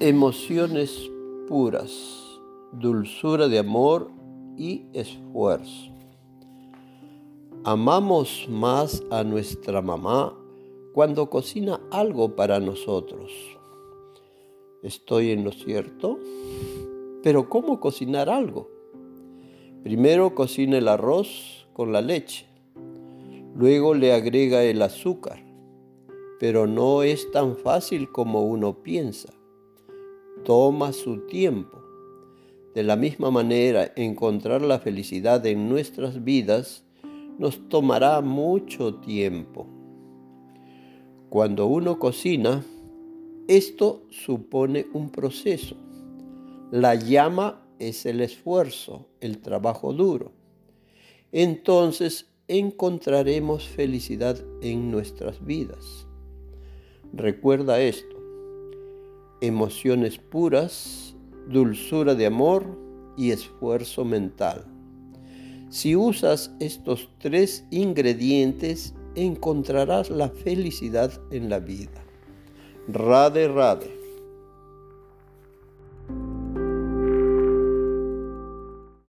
Emociones puras, dulzura de amor y esfuerzo. Amamos más a nuestra mamá cuando cocina algo para nosotros. ¿Estoy en lo cierto? Pero ¿cómo cocinar algo? Primero cocina el arroz con la leche, luego le agrega el azúcar, pero no es tan fácil como uno piensa. Toma su tiempo. De la misma manera, encontrar la felicidad en nuestras vidas nos tomará mucho tiempo. Cuando uno cocina, esto supone un proceso. La llama es el esfuerzo, el trabajo duro. Entonces encontraremos felicidad en nuestras vidas. Recuerda esto. Emociones puras, dulzura de amor y esfuerzo mental. Si usas estos tres ingredientes, encontrarás la felicidad en la vida. Rade, rade.